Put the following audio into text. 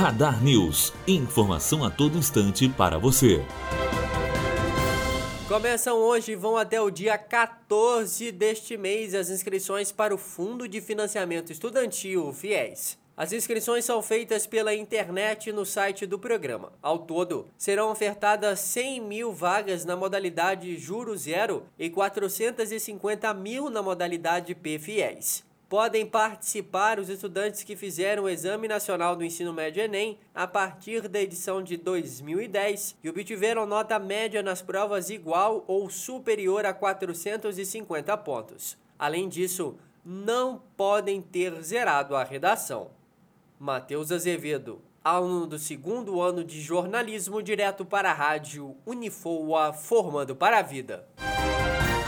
Radar News. Informação a todo instante para você. Começam hoje e vão até o dia 14 deste mês as inscrições para o Fundo de Financiamento Estudantil, FIES. As inscrições são feitas pela internet no site do programa. Ao todo, serão ofertadas 100 mil vagas na modalidade Juro Zero e 450 mil na modalidade PFIES podem participar os estudantes que fizeram o Exame Nacional do Ensino Médio Enem a partir da edição de 2010 e obtiveram nota média nas provas igual ou superior a 450 pontos. Além disso, não podem ter zerado a redação. Matheus Azevedo, aluno do segundo ano de jornalismo, direto para a rádio Unifoa, formando para a vida.